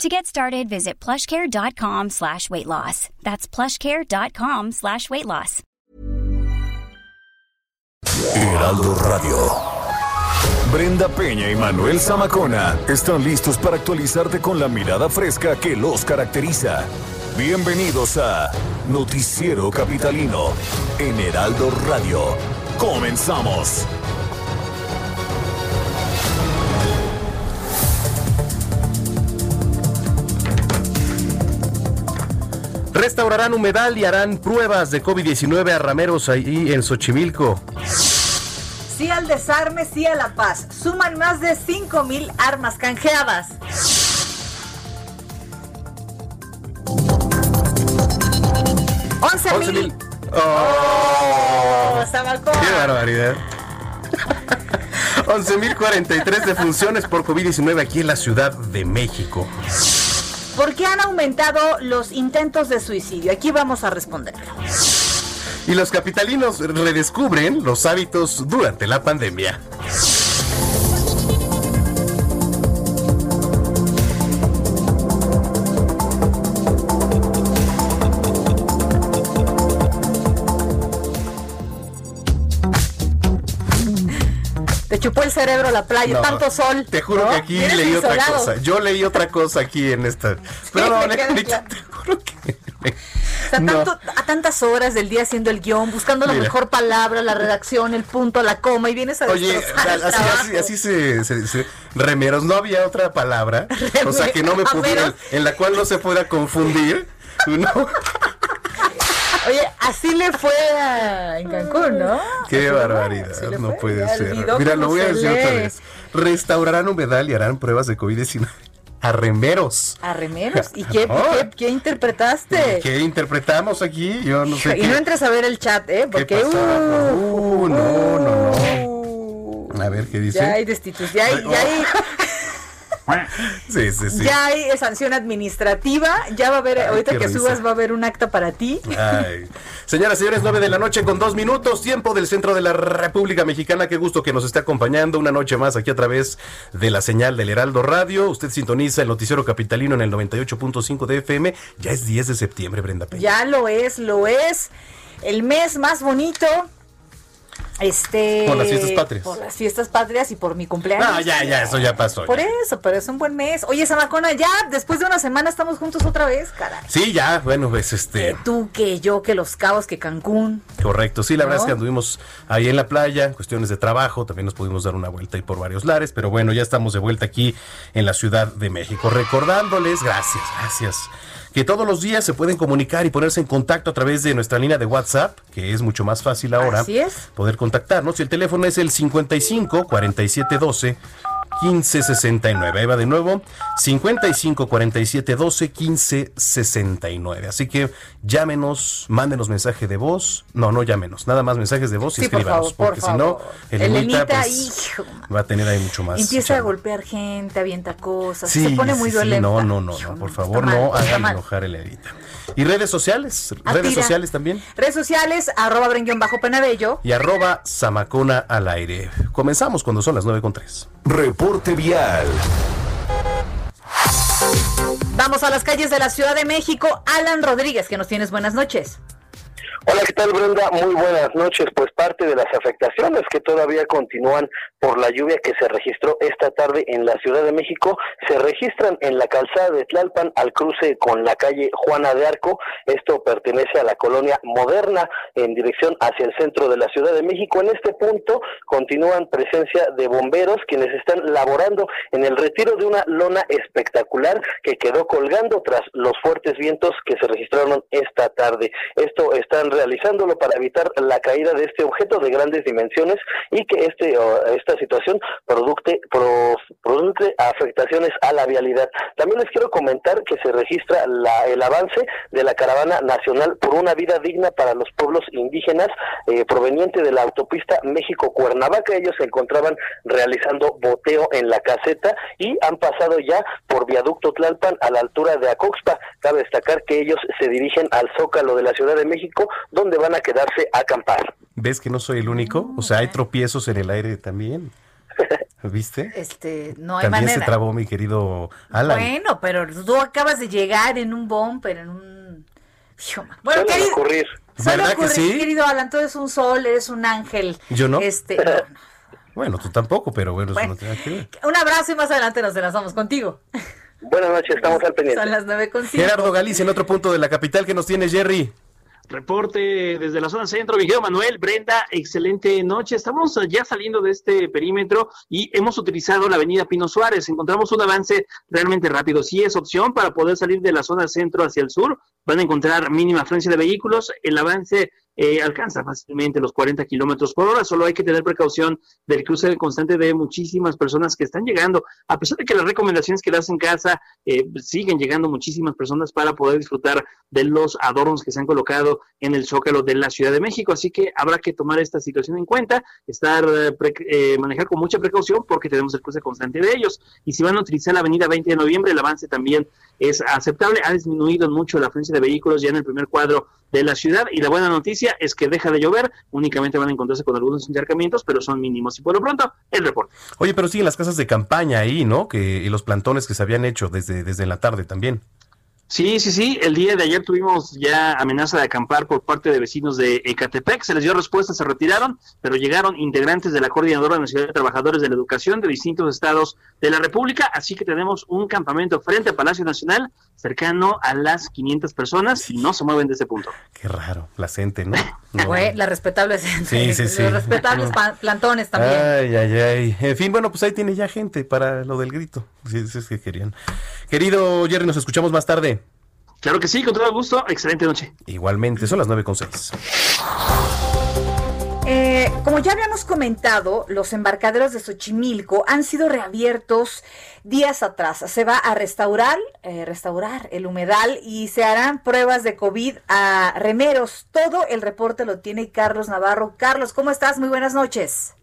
To get started, visit plushcare.com slash weight loss. That's plushcare.com slash weight loss. Heraldo Radio. Brenda Peña y Manuel Zamacona están listos para actualizarte con la mirada fresca que los caracteriza. Bienvenidos a Noticiero Capitalino en Heraldo Radio. Comenzamos. Restaurarán humedal y harán pruebas de COVID-19 a rameros ahí en Xochimilco. Sí al desarme, sí a la paz. Suman más de 5 mil armas canjeadas. ¡11 mil! ¡Oh! Zamacona. ¡Qué barbaridad! 11.043 defunciones por COVID-19 aquí en la Ciudad de México. ¿Por qué han aumentado los intentos de suicidio? Aquí vamos a responderlo. Y los capitalinos redescubren los hábitos durante la pandemia. Cerebro la playa, No, tanto sol. Te juro ¿no? que aquí leí otra cosa. Yo leí otra cosa aquí en esta. Pero no, te juro que. O sea, tanto- a tantas horas del día haciendo el guion, buscando la Mira. mejor palabra, la redacción, el punto, la coma, y vienes a Oye, así, así, así se, se. Remeros, no había otra palabra. O sea, que no me pudiera. En la cual no se pueda confundir. No. Oye, así le fue a- en Cancún, ¿no? Qué barbaridad, no puede ser. Mira, lo voy a decir otra vez. Restaurarán humedal y harán pruebas de COVID-19 a remeros. A remeros. ¿Y qué, No. qué, qué interpretaste? ¿Qué interpretamos aquí? Yo no sé y qué. no entres a ver el chat, ¿eh? ¿Qué Porque. pasaba? uh, Uh, no, no, no. uh, A ver, ¿qué dice? Ya hay destitución, ya hay, ya hay, Sí, sí, sí. ya hay sanción administrativa, ya va a haber, Ay, ahorita que risa. subas va a haber un acta para ti. Ay. Señoras y señores, 9 de la noche con dos minutos, tiempo del centro de la República Mexicana. Qué gusto que nos esté acompañando una noche más aquí a través de la señal del Heraldo Radio. Usted sintoniza el noticiero capitalino en el 98.5 de FM. Ya es 10 de septiembre, Brenda Peña. Ya lo es, lo es. El mes más bonito. Este. Por las fiestas patrias. Por las fiestas patrias y por mi cumpleaños. No, ya, ya, eso ya pasó. Por ya. eso, pero es un buen mes. Oye, Samacona, ya después de una semana estamos juntos otra vez, caray. Sí, ya, bueno, pues este. Que tú, que yo, que los cabos, que Cancún. Correcto, sí, la verdad es que anduvimos ahí en la playa, cuestiones de trabajo, también nos pudimos dar una vuelta ahí por varios lares, pero bueno, ya estamos de vuelta aquí en la Ciudad de México. Recordándoles, gracias, gracias, que todos los días se pueden comunicar y ponerse en contacto a través de nuestra línea de WhatsApp, que es mucho más fácil ahora Así es. poder contactarnos. Y el teléfono es el 55 47 12 15 69. Ahí va de nuevo, 55 47 12 15 69. Así que llámenos, mándenos mensaje de voz. No, no llámenos, nada más mensajes de voz y Sí, por escríbanos, por porque si no, favor. Elenita, Elenita, pues, hijo. va a tener ahí mucho más. Empieza a golpear gente, avienta cosas, Sí, se pone muy sí, violenta. no, no, no, no, por favor, mal, no hagan enojar a Elenita. ¿Y redes sociales? Ah, ¿Redes tira. sociales también? Redes sociales, arroba brenguión bajo penabello. Y arroba Zamacona al aire. Comenzamos cuando son las 9 con 3. Vamos a las calles de la Ciudad de México. Alan Rodríguez, que nos tienes buenas noches. Hola, ¿qué tal Brenda? Muy buenas noches. Pues parte de las afectaciones que todavía continúan por la lluvia que se registró esta tarde en la Ciudad de México se registran en la calzada de Tlalpan al cruce con la calle Juana de Arco. Esto pertenece a la colonia moderna en dirección hacia el centro de la Ciudad de México. En este punto continúan presencia de bomberos quienes están laborando en el retiro de una lona espectacular que quedó colgando tras los fuertes vientos que se registraron esta tarde. Esto están realizando utilizándolo para evitar la caída de este objeto de grandes dimensiones y que este esta situación produce, produce afectaciones a la vialidad. También les quiero comentar que se registra la, el avance de la caravana nacional por una vida digna para los pueblos indígenas eh, proveniente de la autopista México-Cuernavaca. Ellos se encontraban realizando boteo en la caseta y han pasado ya por viaducto Tlalpan a la altura de Acoxpa. Cabe destacar que ellos se dirigen al Zócalo de la Ciudad de México, donde van a quedarse a acampar. ¿Ves que no soy el único? O sea, hay tropiezos en el aire también. ¿Viste? Este, no hay También manera. se trabó mi querido Alan. Bueno, pero tú acabas de llegar en un bumper, en un... Bueno, querido, ocurrir. suele ¿Verdad que ocurrir, sí? querido Alan, tú eres un sol, eres un ángel. ¿Yo no? Este, no, no. Bueno, tú tampoco, pero bueno, Bueno. eso no tiene que ver. Un abrazo y más adelante nos enlazamos contigo. Buenas noches, estamos al pendiente. Son las nueve con cinco. Gerardo Galicia, en otro punto de la capital que nos tiene Jerry. Reporte desde la zona centro, Vigeo Manuel, Brenda, excelente noche. Estamos ya saliendo de este perímetro y hemos utilizado la avenida Pino Suárez. Encontramos un avance realmente rápido. Si es opción para poder salir de la zona centro hacia el sur, van a encontrar mínima afluencia de vehículos. El avance eh, alcanza fácilmente los 40 kilómetros por hora. Solo hay que tener precaución del cruce constante de muchísimas personas que están llegando. A pesar de que las recomendaciones que das en casa eh, siguen llegando muchísimas personas para poder disfrutar de los adornos que se han colocado en el Zócalo de la Ciudad de México. Así que habrá que tomar esta situación en cuenta, estar eh, eh, manejar con mucha precaución porque tenemos el cruce constante de ellos. Y si van a utilizar la avenida 20 de noviembre, el avance también es aceptable. Ha disminuido mucho la afluencia de vehículos ya en el primer cuadro de la ciudad. Y la buena noticia es que deja de llover, únicamente van a encontrarse con algunos encharcamientos, pero son mínimos. Y por lo pronto, el reporte. Oye, pero siguen las casas de campaña ahí, ¿no? Que, y los plantones que se habían hecho desde, desde la tarde también. Sí, sí, sí. El día de ayer tuvimos ya amenaza de acampar por parte de vecinos de Ecatepec. Se les dio respuesta, se retiraron, pero llegaron integrantes de la Coordinadora Nacional de Trabajadores de la Educación de distintos estados de la República. Así que tenemos un campamento frente al Palacio Nacional cercano a las 500 personas y no se mueven de ese punto. Qué raro, placente, ¿no? No. Güey, la respetable Sí, sí, sí. Los respetables plantones también. Ay, ay, ay. En fin, bueno, pues ahí tiene ya gente para lo del grito. Si si es que querían. Querido Jerry, nos escuchamos más tarde. Claro que sí, con todo gusto. Excelente noche. Igualmente, son las nueve con seis. Eh, como ya habíamos comentado, los embarcaderos de Xochimilco han sido reabiertos días atrás. Se va a restaurar, eh, restaurar el humedal y se harán pruebas de COVID a remeros. Todo el reporte lo tiene Carlos Navarro. Carlos, ¿cómo estás? Muy buenas noches.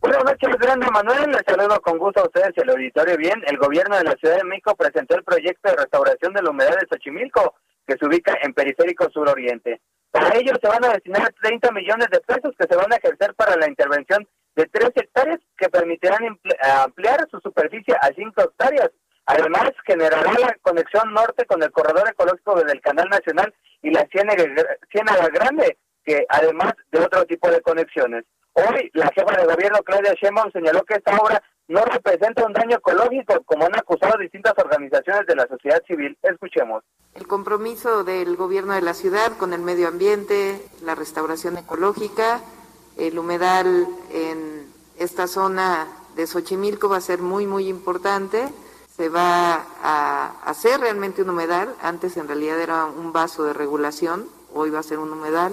Buenas noches, grande Manuel. Les saludo con gusto a ustedes y al auditorio. Bien, el gobierno de la Ciudad de México presentó el proyecto de restauración de la humedad de Xochimilco, que se ubica en Periférico Suroriente. Para ello se van a destinar 30 millones de pesos que se van a ejercer para la intervención de 3 hectáreas que permitirán ampliar su superficie a 5 hectáreas. Además, generará la conexión norte con el corredor ecológico del Canal Nacional y la Ciénaga Grande, que además de otro tipo de conexiones. Hoy, la jefa de gobierno, Claudia Sheinbaum, señaló que esta obra no representa un daño ecológico, como han acusado distintas organizaciones de la sociedad civil. Escuchemos. El compromiso del gobierno de la ciudad con el medio ambiente, la restauración ecológica, el humedal en esta zona de Xochimilco va a ser muy, muy importante. Se va a hacer realmente un humedal. Antes en realidad era un vaso de regulación, hoy va a ser un humedal.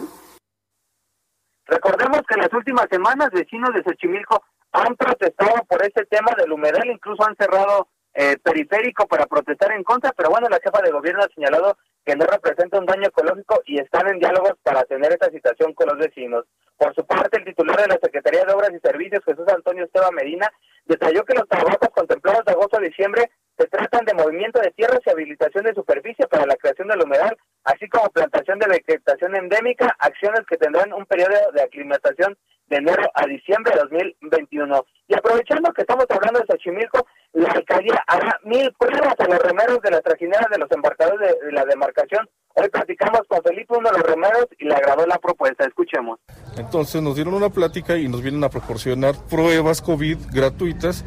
Recordemos que en las últimas semanas vecinos de Xochimilco han protestado por este tema del humedal, incluso han cerrado eh, periférico para protestar en contra, pero bueno, la jefa de gobierno ha señalado que no representa un daño ecológico y están en diálogos para tener esta situación con los vecinos. Por su parte, el titular de la Secretaría de Obras y Servicios, Jesús Antonio Esteban Medina, detalló que los trabajos contemplados de agosto a diciembre se tratan de movimiento de tierras y habilitación de superficie para la creación del humedal, así como plantación de vegetación endémica, acciones que tendrán un periodo de aclimatación de enero a diciembre de 2021. Y aprovechando que estamos hablando de Xochimilco, la alcaldía hará mil pruebas a los remeros de las trajineras de los embarcadores de, la demarcación. Hoy platicamos con Felipe, uno de los remeros, y le agradó la propuesta. Escuchemos. Entonces nos dieron una plática y nos vienen a proporcionar pruebas COVID gratuitas,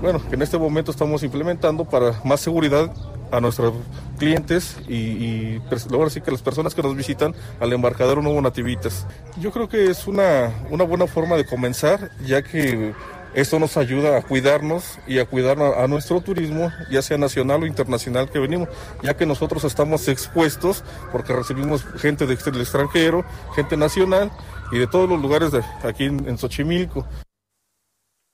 bueno, que en este momento estamos implementando para más seguridad a nuestros clientes y, y ahora sí que las personas que nos visitan al embarcadero Nuevo Nativitas. Yo creo que es una, una buena forma de comenzar, ya que Esto nos ayuda a cuidarnos y a cuidar a, nuestro turismo, ya sea nacional o internacional que venimos, ya que nosotros estamos expuestos porque recibimos gente del extranjero, gente nacional y de todos los lugares de aquí en, Xochimilco.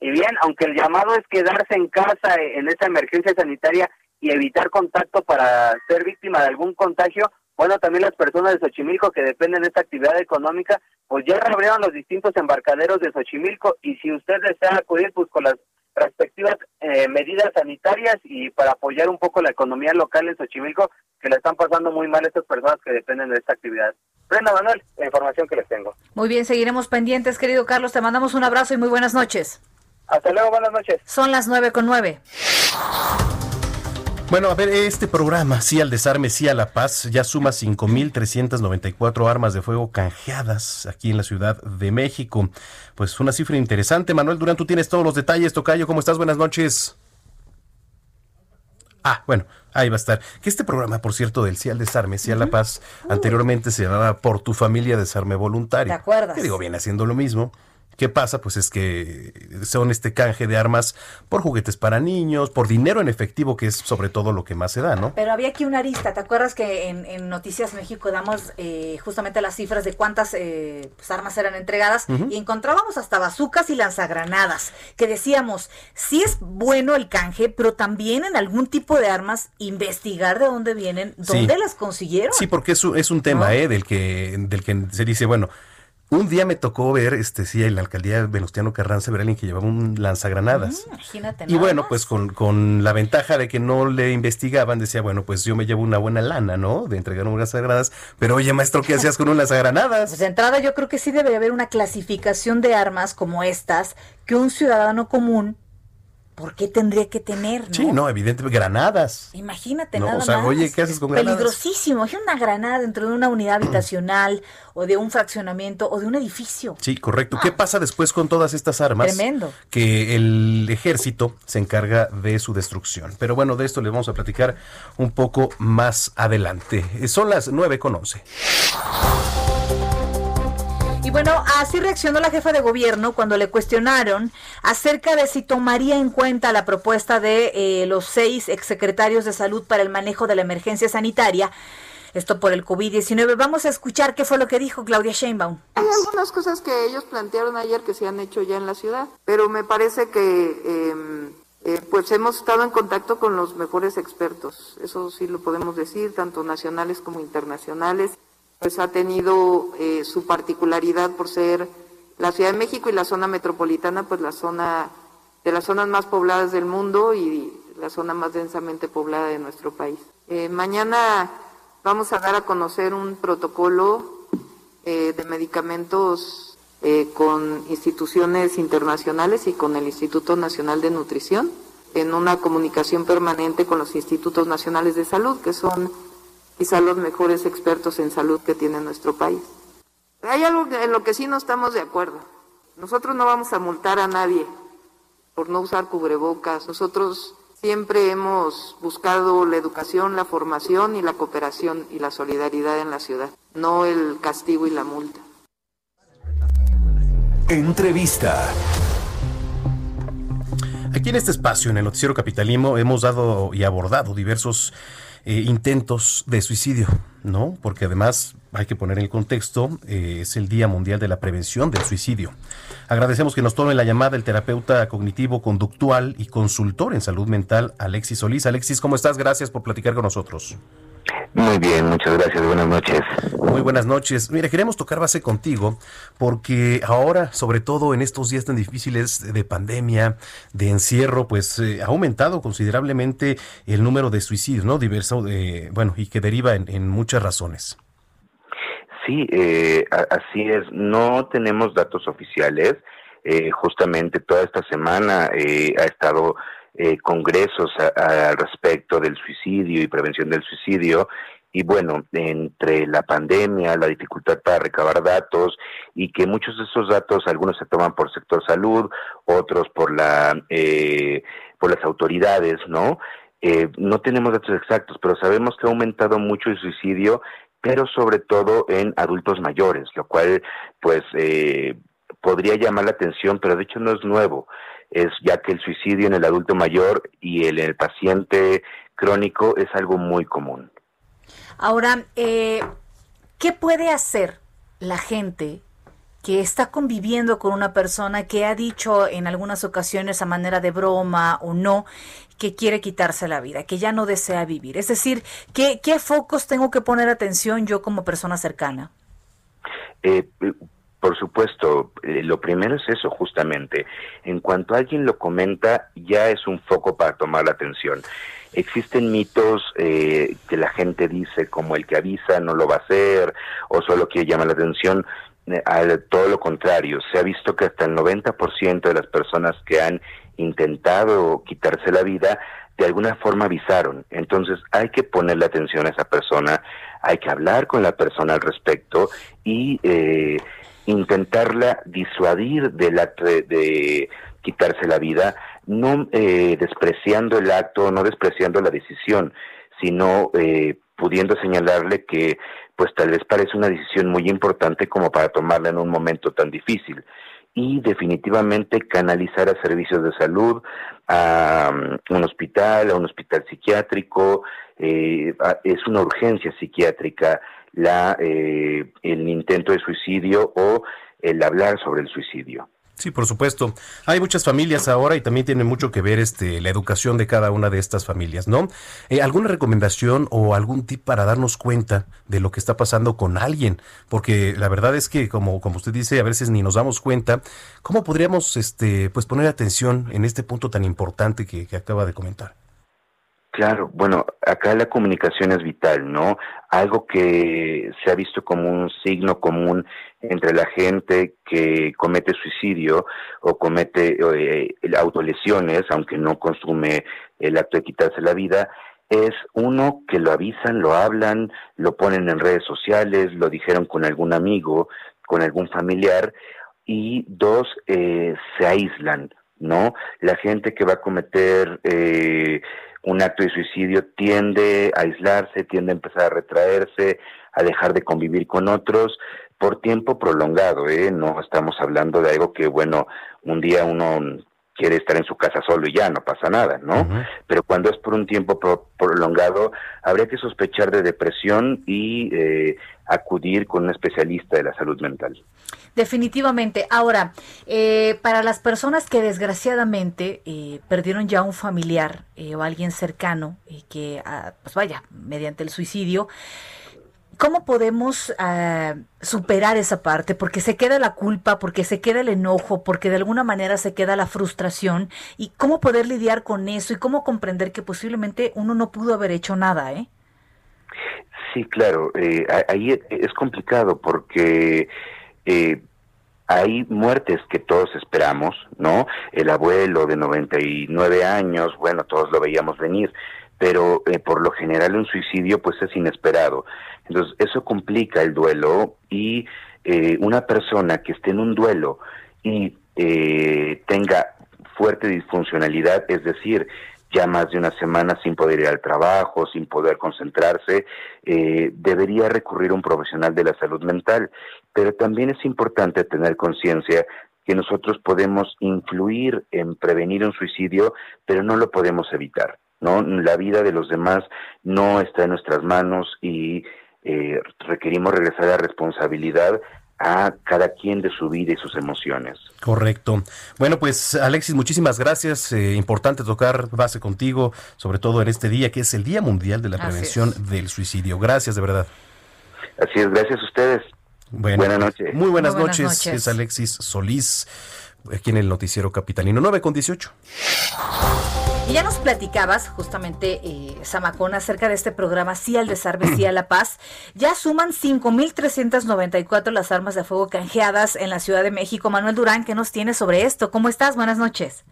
Y bien, aunque el llamado es quedarse en casa en esta emergencia sanitaria y evitar contacto para ser víctima de algún contagio, bueno, también las personas de Xochimilco que dependen de esta actividad económica, pues ya reabrieron los distintos embarcaderos de Xochimilco y si usted desea acudir pues con las respectivas eh, medidas sanitarias y para apoyar un poco la economía local en Xochimilco, que le están pasando muy mal estas personas que dependen de esta actividad. Brenda Manuel, la información que les tengo. Muy bien, seguiremos pendientes, querido Carlos. Te mandamos un abrazo y muy buenas noches. Hasta luego, buenas noches. Son las nueve con nueve. Bueno, a ver, este programa, sí al desarme, sí a la paz, ya suma 5.394 armas de fuego canjeadas aquí en la Ciudad de México. Pues una cifra interesante. Manuel Durán, tú tienes todos los detalles. Tocayo, ¿cómo estás? Buenas noches. Ah, bueno, ahí va a estar. Que este programa, por cierto, del Sí al Desarme, Sí a la Paz, anteriormente se llamaba Por tu familia Desarme Voluntario. ¿Te acuerdas? Que digo, viene haciendo lo mismo. ¿Qué pasa? Pues es que son este canje de armas por juguetes para niños, por dinero en efectivo, que es sobre todo lo que más se da, ¿no? Pero había aquí una arista. ¿Te acuerdas que en, Noticias México damos eh, justamente las cifras de cuántas eh, pues, armas eran entregadas y encontrábamos hasta bazucas y lanzagranadas? Que decíamos, sí es bueno el canje, pero también en algún tipo de armas investigar de dónde vienen, dónde las consiguieron. Sí, porque es, es un tema, ¿eh? Del que, del que se dice, bueno un día me tocó ver, este, sí, en la alcaldía de Venustiano Carranza, ver a alguien que llevaba un lanzagranadas. Mm, imagínate. Y bueno, pues con, con, la ventaja de que no le investigaban, decía, bueno, pues yo me llevo una buena lana, ¿no? De entregar un lanzagranadas. Pero oye, maestro, ¿qué hacías con un lanzagranadas? Pues de entrada yo creo que sí debe haber una clasificación de armas como estas que un ciudadano común ¿por qué tendría que tener? ¿no? Sí, no, evidentemente, granadas. Imagínate nada o sea, Oye, ¿qué haces con granadas? Peligrosísimo. Es una granada dentro de una unidad habitacional o de un fraccionamiento o de un edificio. Sí, correcto. ¿Qué pasa después con todas estas armas? Tremendo. Que el ejército se encarga de su destrucción. Pero bueno, de esto le vamos a platicar un poco más adelante. Son las nueve con once. Y bueno, así reaccionó la jefa de gobierno cuando le cuestionaron acerca de si tomaría en cuenta la propuesta de eh, los seis exsecretarios de salud para el manejo de la emergencia sanitaria. Esto por el COVID-19. Vamos a escuchar qué fue lo que dijo Claudia Sheinbaum. Hay algunas cosas que ellos plantearon ayer que se han hecho ya en la ciudad, pero me parece que em, eh, pues hemos estado en contacto con los mejores expertos, eso sí lo podemos decir, tanto nacionales como internacionales pues ha tenido eh, su particularidad por ser la Ciudad de México y la zona metropolitana, pues la zona de las zonas más pobladas del mundo y la zona más densamente poblada de nuestro país. Eh, mañana vamos a dar a conocer un protocolo eh, de medicamentos con instituciones internacionales y con el Instituto Nacional de Nutrición en una comunicación permanente con los institutos nacionales de salud, que son quizá los mejores expertos en salud que tiene nuestro país. Hay algo en lo que sí no estamos de acuerdo. Nosotros no vamos a multar a nadie por no usar cubrebocas. Nosotros siempre hemos buscado la educación, la formación y la cooperación y la solidaridad en la ciudad, no el castigo y la multa. Entrevista. Aquí en este espacio, en el Noticiero Capitalismo, hemos dado y abordado diversos eh, intentos de suicidio, ¿no? Porque además hay que poner en el contexto, eh, es el Día Mundial de la Prevención del Suicidio. Agradecemos que nos tome la llamada el terapeuta cognitivo conductual y consultor en salud mental, Alexis Solís. Alexis, ¿cómo estás? Gracias por platicar con nosotros. Muy bien, muchas gracias. Buenas noches. Muy buenas noches. Mira, queremos tocar base contigo porque ahora, sobre todo en estos días tan difíciles de pandemia, de encierro, pues eh, ha aumentado considerablemente el número de suicidios, ¿no? Diverso, eh, bueno, y que deriva en, muchas razones. Sí, eh, así es. No tenemos datos oficiales. justamente toda esta semana ha estado eh, congresos al respecto del suicidio y prevención del suicidio. Y bueno, entre la pandemia, la dificultad para recabar datos y que muchos de esos datos, algunos se toman por sector salud, otros por la eh, por las autoridades, ¿no? Eh, no tenemos datos exactos, pero sabemos que ha aumentado mucho el suicidio, pero sobre todo en adultos mayores, lo cual, pues, podría llamar la atención, pero de hecho no es nuevo. es ya que el suicidio en el adulto mayor y el, el paciente crónico es algo muy común. Ahora, eh, ¿qué puede hacer la gente que está conviviendo con una persona que ha dicho en algunas ocasiones a manera de broma o no que quiere quitarse la vida, que ya no desea vivir? Es decir, ¿qué, qué focos tengo que poner atención yo como persona cercana? Eh, por supuesto, eh, lo primero es eso justamente. En cuanto alguien lo comenta, ya es un foco para tomar la atención. Existen mitos eh, que la gente dice como el que avisa no lo va a hacer o solo quiere llamar la atención. Eh, todo lo contrario, se ha visto que hasta el 90% de las personas que han intentado quitarse la vida de alguna forma avisaron. Entonces hay que ponerle atención a esa persona, hay que hablar con la persona al respecto y eh, intentarla disuadir del acto de, quitarse la vida, no eh, despreciando el acto, no despreciando la decisión, sino eh, pudiendo señalarle que pues tal vez parece una decisión muy importante como para tomarla en un momento tan difícil y definitivamente canalizar a servicios de salud, a um, un hospital, a un hospital psiquiátrico, eh, es una urgencia psiquiátrica la eh, el intento de suicidio o el hablar sobre el suicidio. Sí, por supuesto. Hay muchas familias ahora y también tiene mucho que ver este la educación de cada una de estas familias, ¿no? Eh, ¿Alguna recomendación o algún tip para darnos cuenta de lo que está pasando con alguien? Porque la verdad es que, como, como usted dice, a veces ni nos damos cuenta. ¿Cómo podríamos este, pues poner atención en este punto tan importante que acaba de comentar? Claro, bueno, acá la comunicación es vital, ¿no? Algo que se ha visto como un signo común entre la gente que comete suicidio o comete eh, autolesiones, aunque no consume el acto de quitarse la vida, es uno que lo avisan, lo hablan, lo ponen en redes sociales, lo dijeron con algún amigo, con algún familiar, y dos, eh, se aíslan, ¿no? La gente que va a cometer eh, un acto de suicidio tiende a aislarse, tiende a empezar a retraerse, a dejar de convivir con otros por tiempo prolongado, ¿eh? No estamos hablando de algo que, bueno, un día uno quiere estar en su casa solo y ya no pasa nada, ¿no? Pero cuando es por un tiempo prolongado, habría que sospechar de depresión y eh, acudir con un especialista de la salud mental. Definitivamente. Ahora, eh, para las personas que desgraciadamente eh, perdieron ya un familiar eh, o alguien cercano y que, ah, pues vaya, mediante el suicidio, ¿cómo podemos ah, superar esa parte? Porque se queda la culpa, porque se queda el enojo, porque de alguna manera se queda la frustración. ¿Y cómo poder lidiar con eso y cómo comprender que posiblemente uno no pudo haber hecho nada, eh? Sí, claro. ahí es complicado porque eh, hay muertes que todos esperamos, ¿no? El abuelo de 99 años, bueno, todos lo veíamos venir, pero eh, por lo general un suicidio pues es inesperado. Entonces eso complica el duelo y eh, una persona que esté en un duelo y eh, tenga fuerte disfuncionalidad, es decir, ya más de una semana sin poder ir al trabajo, sin poder concentrarse, eh, debería recurrir a un profesional de la salud mental. Pero también es importante tener conciencia que nosotros podemos influir en prevenir un suicidio, pero no lo podemos evitar. ¿no? La vida de los demás no está en nuestras manos y eh, requerimos regresar a la responsabilidad a cada quien de su vida y sus emociones. Correcto. Bueno, pues Alexis, muchísimas gracias. Eh, importante tocar base contigo, sobre todo en este día que es el Día Mundial de la Prevención del Suicidio. Gracias, de verdad. Así es, gracias a ustedes. buenas noches. Muy buenas, noches. Es Alexis Solís, aquí en el Noticiero Capitalino 9 con 18. Y ya nos platicabas justamente, eh, Samacón, acerca de este programa Sí al Desarme, Sí a la Paz. Ya suman 5.394 las armas de fuego canjeadas en la Ciudad de México. Manuel Durán, ¿qué nos tiene sobre esto? ¿Cómo estás? Buenas noches.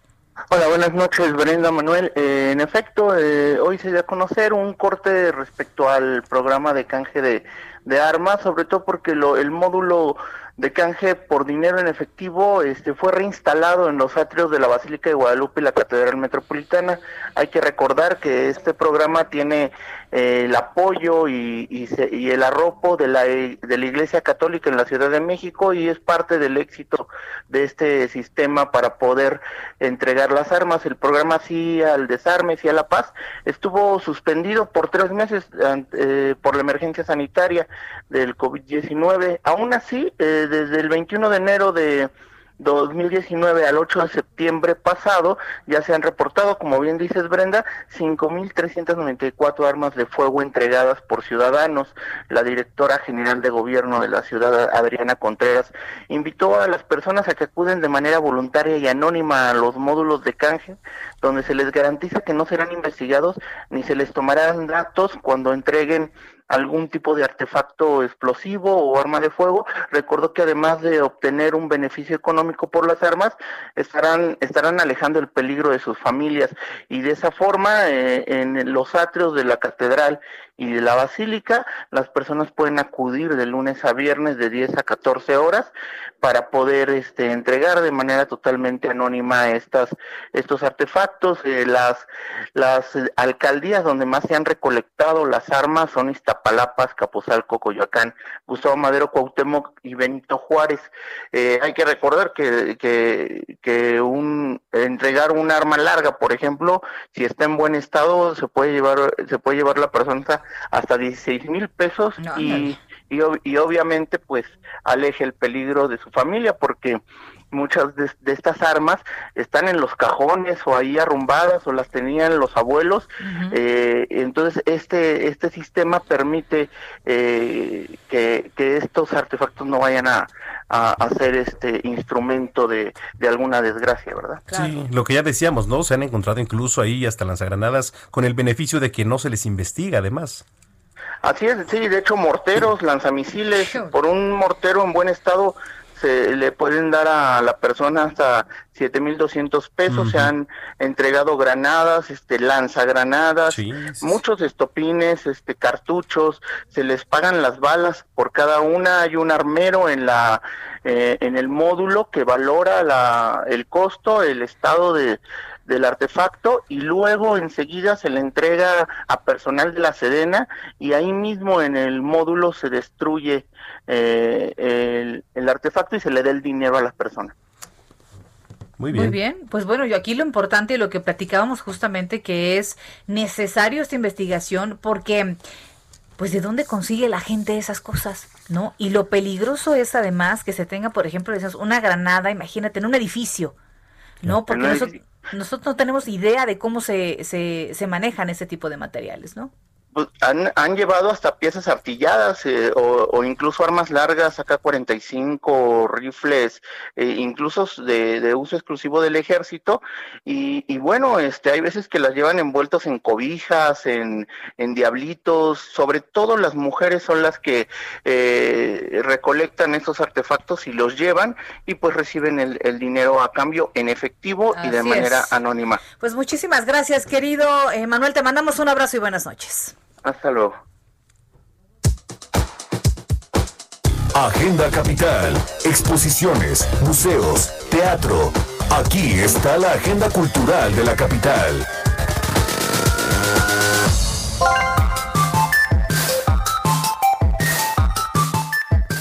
Hola, buenas noches, Brenda Manuel. Eh, en efecto, eh, hoy se dio a conocer un corte respecto al programa de canje de, de armas, sobre todo porque lo, el módulo de canje por dinero en efectivo este, fue reinstalado en los atrios de la Basílica de Guadalupe y la Catedral Metropolitana. Hay que recordar que este programa tiene eh, el apoyo y, y, el arropo de la, de la Iglesia Católica en la Ciudad de México y es parte del éxito de este sistema para poder entregar las armas. El programa sí al desarme, sí a la paz, estuvo suspendido por tres meses eh, por la emergencia sanitaria del COVID-19. Aún así, eh, desde el 21 de enero de 2019 al 8 de septiembre pasado ya se han reportado, como bien dices Brenda, 5.394 armas de fuego entregadas por ciudadanos. La directora general de gobierno de la ciudad, Adriana Contreras, invitó a las personas a que acuden de manera voluntaria y anónima a los módulos de canje, donde se les garantiza que no serán investigados ni se les tomarán datos cuando entreguen algún tipo de artefacto explosivo o arma de fuego. Recuerdo que además de obtener un beneficio económico por las armas, estarán, estarán alejando el peligro de sus familias y de esa forma eh, en los atrios de la catedral y de la basílica las personas pueden acudir de lunes a viernes de 10 a 14 horas para poder este, entregar de manera totalmente anónima estas, estos artefactos. Eh, las, las alcaldías donde más se han recolectado las armas son Iztapalapas, Capozalco, Coyoacán, Gustavo Madero, Cuauhtémoc y Benito Juárez. Eh, hay que recordar que, que, que un, entregar un arma larga, por ejemplo, si está en buen estado, se puede llevar, se puede llevar la persona hasta 16 mil pesos y y, y obviamente pues aleje el peligro de su familia porque muchas de, estas armas están en los cajones o ahí arrumbadas o las tenían los abuelos. Eh, entonces este este sistema permite eh, que, que, estos artefactos no vayan a, a, ser este instrumento de, de, alguna desgracia verdad sí lo que ya decíamos no se han encontrado incluso ahí hasta lanzagranadas con el beneficio de que no se les investiga además Así es, sí, de hecho morteros, lanzamisiles, por un mortero en buen estado se le pueden dar a la persona hasta 7200 pesos, se han entregado granadas, este lanzagranadas, muchos estopines, este cartuchos, se les pagan las balas por cada una, hay un armero en la eh, en el módulo que valora la el costo, el estado de del artefacto y luego enseguida se le entrega a personal de la Sedena y ahí mismo en el módulo se destruye eh, el, artefacto y se le da el dinero a las personas. Muy bien. Muy bien. Pues bueno, yo aquí lo importante y lo que platicábamos justamente que es necesario esta investigación porque pues de dónde consigue la gente esas cosas, ¿no? Y lo peligroso es además que se tenga, por ejemplo, una granada, imagínate, en un edificio, ¿no? Porque nosotros, nosotros no tenemos idea de cómo se, se, se manejan ese tipo de materiales, ¿no? Pues, han, han, llevado hasta piezas artilladas eh, o, incluso armas largas, AK-45, rifles, eh, incluso de, uso exclusivo del ejército. Y, bueno, este, hay veces que las llevan envueltos en cobijas, en, en diablitos. Sobre todo las mujeres son las que eh, recolectan estos artefactos y los llevan y pues reciben el, dinero a cambio en efectivo y de manera anónima. Pues muchísimas gracias, querido Manuel. Te mandamos un abrazo y buenas noches. Hasta luego. Agenda Capital, exposiciones, museos, teatro. Aquí está la agenda cultural de la capital.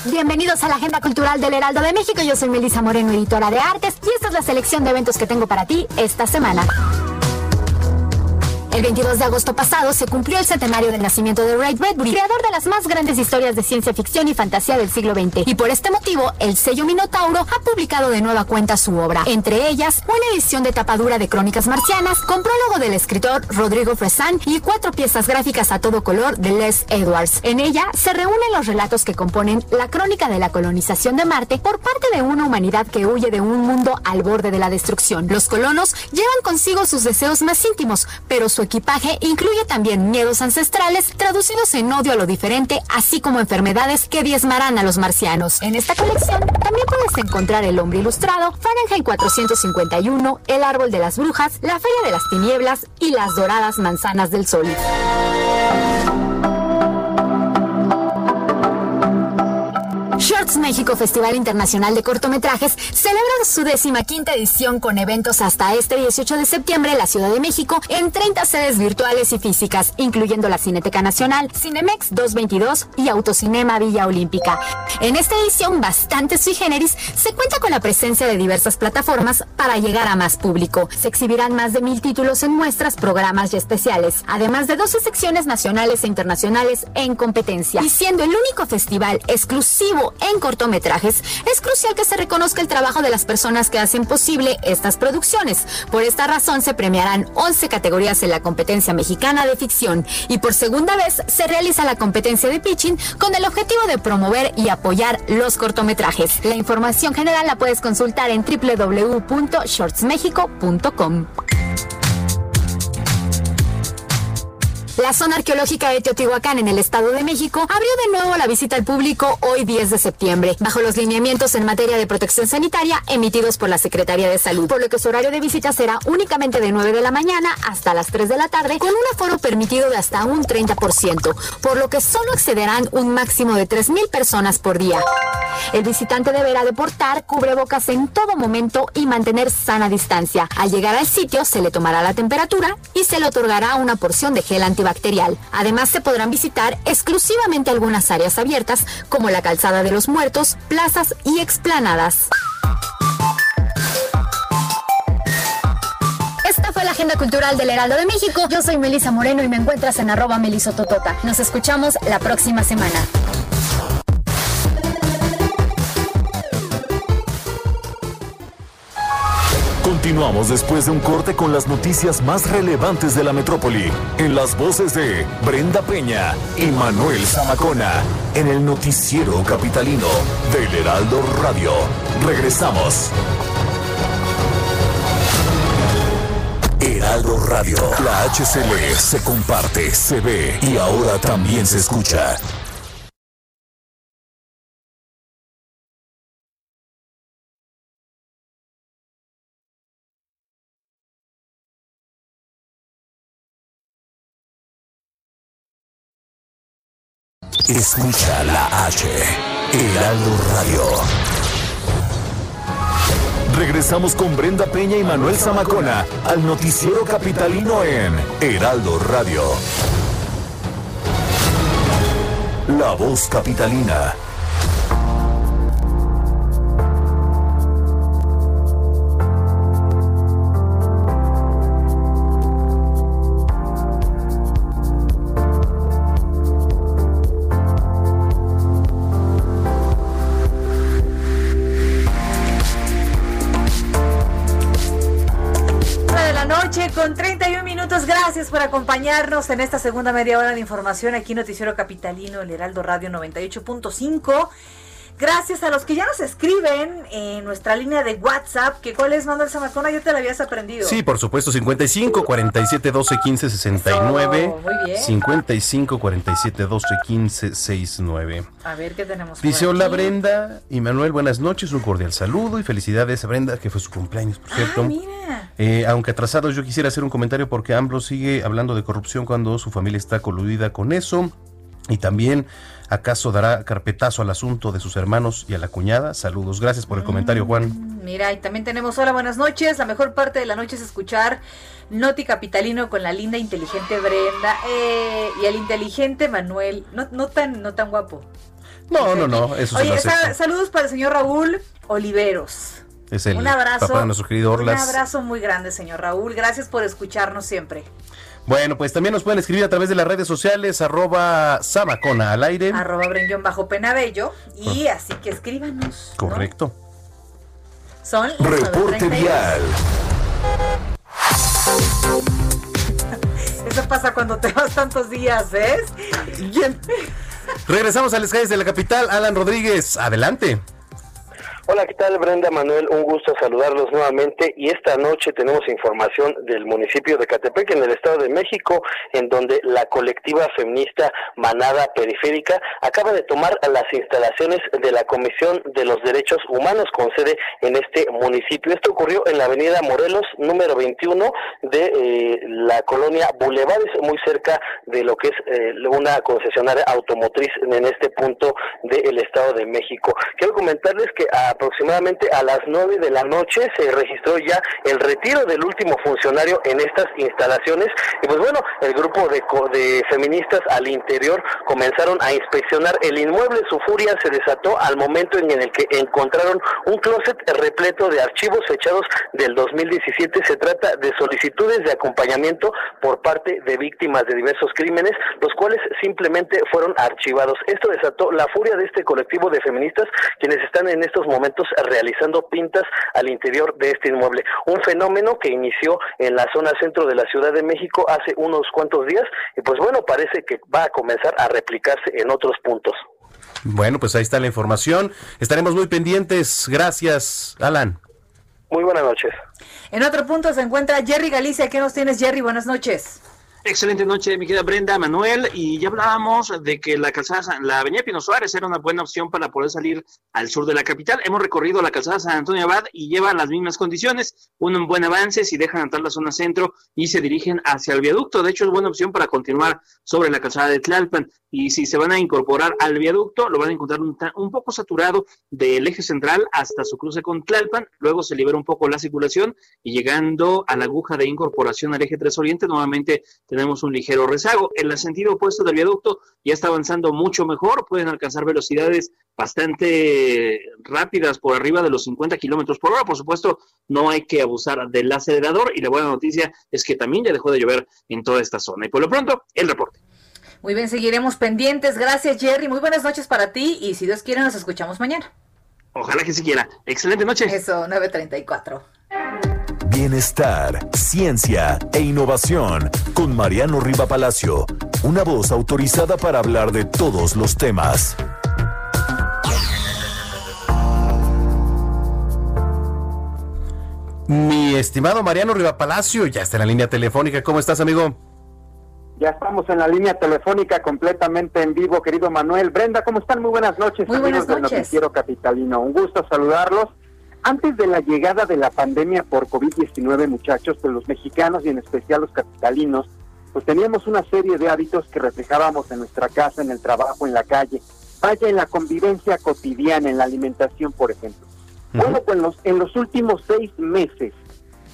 Bienvenidos a la Agenda Cultural del Heraldo de México. Yo soy Melissa Moreno, editora de artes, y esta es la selección de eventos que tengo para ti esta semana. El 22 de agosto pasado se cumplió el centenario del nacimiento de Ray Bradbury, creador de las más grandes historias de ciencia ficción y fantasía del siglo XX. Y por este motivo, el sello Minotauro ha publicado de nueva cuenta su obra, entre ellas una edición de tapadura de Crónicas Marcianas, con prólogo del escritor Rodrigo Fresan y cuatro piezas gráficas a todo color de Les Edwards. En ella se reúnen los relatos que componen la crónica de la colonización de Marte por parte de una humanidad que huye de un mundo al borde de la destrucción. Los colonos llevan consigo sus deseos más íntimos, pero su equipaje incluye también miedos ancestrales traducidos en odio a lo diferente, así como enfermedades que diezmarán a los marcianos. En esta colección también puedes encontrar El hombre ilustrado, Fahrenheit 451, El árbol de las brujas, La feria de las tinieblas y Las doradas manzanas del sol. México Festival Internacional de Cortometrajes celebra su décima quinta edición con eventos hasta este 18 de septiembre en la Ciudad de México en 30 sedes virtuales y físicas, incluyendo la Cineteca Nacional, Cinemex 222 y Autocinema Villa Olímpica. En esta edición bastante sui generis se cuenta con la presencia de diversas plataformas para llegar a más público. Se exhibirán más de mil títulos en muestras, programas y especiales, además de 12 secciones nacionales e internacionales en competencia. Y siendo el único festival exclusivo en cortometrajes, es crucial que se reconozca el trabajo de las personas que hacen posible estas producciones. Por esta razón se premiarán 11 categorías en la competencia mexicana de ficción y por segunda vez se realiza la competencia de pitching con el objetivo de promover y apoyar los cortometrajes. La información general la puedes consultar en www.shortsmexico.com. La zona arqueológica de Teotihuacán en el Estado de México abrió de nuevo la visita al público hoy 10 de septiembre, bajo los lineamientos en materia de protección sanitaria emitidos por la Secretaría de Salud, por lo que su horario de visita será únicamente de 9 de la mañana hasta las 3 de la tarde, con un aforo permitido de hasta un 30%, por lo que solo accederán un máximo de 3.000 personas por día. El visitante deberá deportar cubrebocas en todo momento y mantener sana distancia. Al llegar al sitio se le tomará la temperatura y se le otorgará una porción de gel antibacterial. Además, se podrán visitar exclusivamente algunas áreas abiertas, como la calzada de los muertos, plazas y explanadas. Esta fue la agenda cultural del Heraldo de México. Yo soy Melisa Moreno y me encuentras en arroba melisototota. Nos escuchamos la próxima semana. Continuamos después de un corte con las noticias más relevantes de la metrópoli, en las voces de Brenda Peña y Manuel Zamacona, en el noticiero capitalino del Heraldo Radio. Regresamos. Heraldo Radio, la HCL se comparte, se ve y ahora también se escucha. Escucha la H, Heraldo Radio. Regresamos con Brenda Peña y Manuel Zamacona al noticiero capitalino en Heraldo Radio. La voz capitalina. 31 minutos. Gracias por acompañarnos en esta segunda media hora de información aquí en Noticiero Capitalino, el Heraldo Radio 98.5. Gracias a los que ya nos escriben en nuestra línea de WhatsApp, que cuál es Manuel Zamacona, ya te la habías aprendido. Sí, por supuesto, 55 47 12 15 69. Eso, muy bien. 55 47 12 15 69. A ver qué tenemos. Dice, hola? Brenda y Manuel, buenas noches, un cordial saludo y felicidades a Brenda, que fue su cumpleaños, por cierto. Ah, mira. Eh, aunque atrasados, yo quisiera hacer un comentario porque AMLO sigue hablando de corrupción cuando su familia está coludida con eso. Y también, ¿acaso dará carpetazo al asunto de sus hermanos y a la cuñada? Saludos. Gracias por el comentario, Juan. Mira, y también tenemos hola, buenas noches. La mejor parte de la noche es escuchar Noti Capitalino con la linda, inteligente Brenda eh, y el inteligente Manuel. No, no tan, no tan guapo. No, no, no, eso se Oye, lo acepto. saludos para el señor Raúl Oliveros. Es el un abrazo. papá de nuestro querido Un Orlas. abrazo muy grande, señor Raúl. Gracias por escucharnos siempre. Bueno, pues también nos pueden escribir a través de las redes sociales, arroba Samacona al aire. Arroba Brenguión bajo Penabello. Y así que escríbanos. ¿no? Correcto. Son las Reporte 9:32. vial. Eso pasa cuando te vas tantos días, ¿ves? Regresamos a las calles de la capital. Alan Rodríguez, adelante. Hola, ¿qué tal Brenda Manuel? Un gusto saludarlos nuevamente y esta noche tenemos información del municipio de Catepec en el Estado de México en donde la colectiva feminista Manada Periférica acaba de tomar las instalaciones de la Comisión de los Derechos Humanos con sede en este municipio. Esto ocurrió en la avenida Morelos número 21 de eh, la colonia Bulevares, muy cerca de lo que es eh, una concesionaria automotriz en este punto del Estado de México. Quiero comentarles que a aproximadamente a las 9 de la noche se registró ya el retiro del último funcionario en estas instalaciones. Y pues bueno, el grupo de, de feministas al interior comenzaron a inspeccionar el inmueble, su furia se desató al momento en el que encontraron un closet repleto de archivos fechados del 2017, se trata de solicitudes de acompañamiento por parte de víctimas de diversos crímenes, los cuales simplemente fueron archivados. Esto desató la furia de este colectivo de feministas quienes están en estos momentos realizando pintas al interior de este inmueble. Un fenómeno que inició en la zona centro de la Ciudad de México hace unos cuantos días y pues bueno, parece que va a comenzar a replicarse en otros puntos. Bueno, pues ahí está la información. Estaremos muy pendientes. Gracias, Alan. Muy buenas noches. En otro punto se encuentra Jerry Galicia. ¿Qué nos tienes, Jerry? Buenas noches. Excelente noche, mi querida Brenda, Manuel, y ya hablábamos de que la calzada, la avenida Pino Suárez era una buena opción para poder salir al sur de la capital. Hemos recorrido la calzada San Antonio Abad y lleva las mismas condiciones, un buen avance si dejan entrar la zona centro y se dirigen hacia el viaducto. De hecho, es buena opción para continuar sobre la calzada de Tlalpan. Y si se van a incorporar al viaducto, lo van a encontrar un, un poco saturado del eje central hasta su cruce con Tlalpan. Luego se libera un poco la circulación y llegando a la aguja de incorporación al eje 3 Oriente, nuevamente tenemos un ligero rezago. En el sentido opuesto del viaducto ya está avanzando mucho mejor, pueden alcanzar velocidades bastante rápidas por arriba de los 50 kilómetros por hora. Por supuesto, no hay que abusar del acelerador y la buena noticia es que también ya dejó de llover en toda esta zona. Y por lo pronto, el reporte. Muy bien, seguiremos pendientes. Gracias, Jerry. Muy buenas noches para ti y si Dios quiere, nos escuchamos mañana. Ojalá que siquiera. Excelente noche. Eso, 934. Bienestar, ciencia e innovación con Mariano Riva Palacio, una voz autorizada para hablar de todos los temas. Mi estimado Mariano Riva Palacio, ya está en la línea telefónica. ¿Cómo estás, amigo? Ya estamos en la línea telefónica completamente en vivo, querido Manuel. Brenda, ¿cómo están? Muy buenas noches, Muy buenas noches. del Noticiero Capitalino. Un gusto saludarlos. Antes de la llegada de la pandemia por COVID-19, muchachos, pues los mexicanos y en especial los capitalinos, pues teníamos una serie de hábitos que reflejábamos en nuestra casa, en el trabajo, en la calle. Vaya en la convivencia cotidiana, en la alimentación, por ejemplo. Bueno, pues en los, en los últimos seis meses,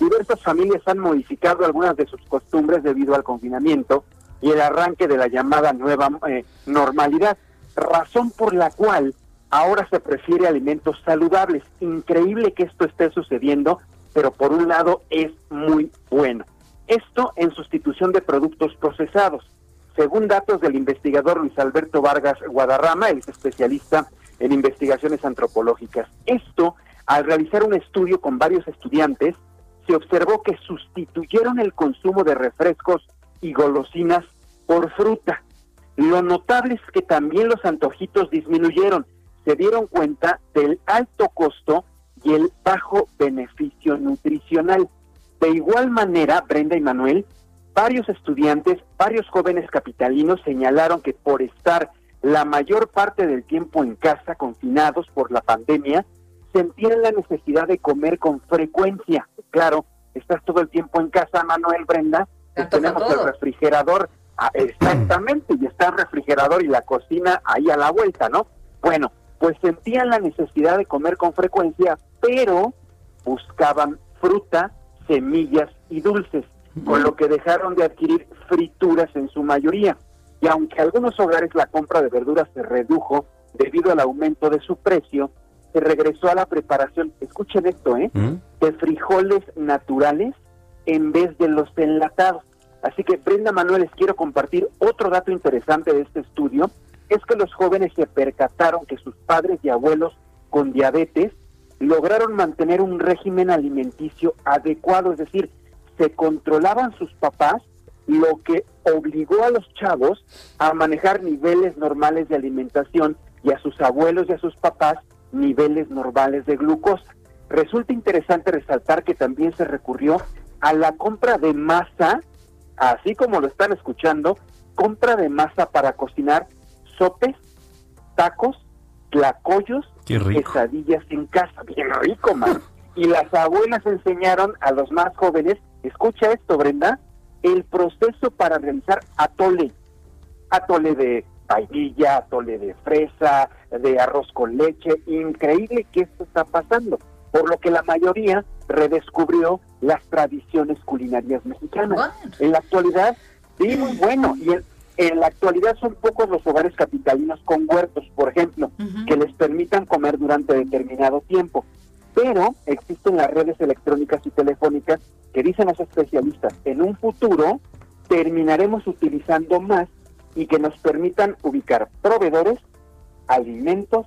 diversas familias han modificado algunas de sus costumbres debido al confinamiento y el arranque de la llamada nueva eh, normalidad, razón por la cual ahora se prefiere alimentos saludables. Increíble que esto esté sucediendo, pero por un lado es muy bueno. Esto en sustitución de productos procesados. Según datos del investigador Luis Alberto Vargas Guadarrama, es especialista en investigaciones antropológicas. Esto, al realizar un estudio con varios estudiantes, se observó que sustituyeron el consumo de refrescos y golosinas por fruta. Lo notable es que también los antojitos disminuyeron. Se dieron cuenta del alto costo y el bajo beneficio nutricional. De igual manera, Brenda y Manuel, varios estudiantes, varios jóvenes capitalinos señalaron que por estar la mayor parte del tiempo en casa, confinados por la pandemia, sentían la necesidad de comer con frecuencia. Claro, estás todo el tiempo en casa, Manuel Brenda, pues tenemos el refrigerador, ah, exactamente, y está el refrigerador y la cocina ahí a la vuelta, ¿no? Bueno, pues sentían la necesidad de comer con frecuencia, pero buscaban fruta, semillas y dulces, con lo que dejaron de adquirir frituras en su mayoría. Y aunque algunos hogares la compra de verduras se redujo debido al aumento de su precio, se regresó a la preparación, escuchen esto, ¿eh? De frijoles naturales en vez de los enlatados. Así que, Brenda Manuel, les quiero compartir otro dato interesante de este estudio, es que los jóvenes se percataron que sus padres y abuelos con diabetes lograron mantener un régimen alimenticio adecuado, es decir, se controlaban sus papás, lo que obligó a los chavos a manejar niveles normales de alimentación y a sus abuelos y a sus papás niveles normales de glucosa. Resulta interesante resaltar que también se recurrió a la compra de masa, así como lo están escuchando, compra de masa para cocinar sopes, tacos, tlacoyos, quesadillas en casa. Bien rico, man. Y las abuelas enseñaron a los más jóvenes, escucha esto, Brenda, el proceso para realizar atole. Atole de vainilla, atole de fresa, de arroz con leche. Increíble que esto está pasando. Por lo que la mayoría redescubrió las tradiciones culinarias mexicanas. En la actualidad, sí, muy bueno. Y en, en, la actualidad son pocos los hogares capitalinos con huertos, por ejemplo, que les permitan comer durante determinado tiempo. Pero existen las redes electrónicas y telefónicas que dicen los especialistas, en un futuro terminaremos utilizando más y que nos permitan ubicar proveedores, alimentos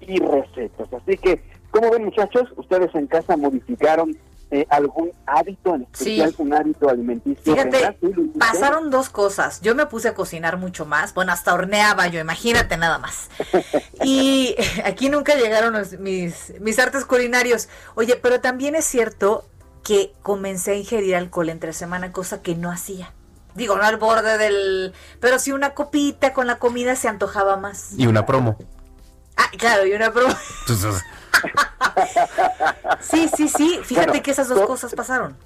y recetas. Así que, ¿cómo ven muchachos? ¿Ustedes en casa modificaron eh, algún hábito, en especial un hábito alimenticio? Fíjate, pasaron dos cosas. Yo me puse a cocinar mucho más. Bueno, hasta horneaba yo, imagínate nada más. y aquí nunca llegaron mis, mis artes culinarios. Oye, pero también es cierto que comencé a ingerir alcohol entre semana, cosa que no hacía. Digo, no al borde del... Pero sí una copita con la comida se antojaba más. Y una promo. Ah, claro, y una promo. Sí, sí, sí. Fíjate que esas dos cosas pasaron.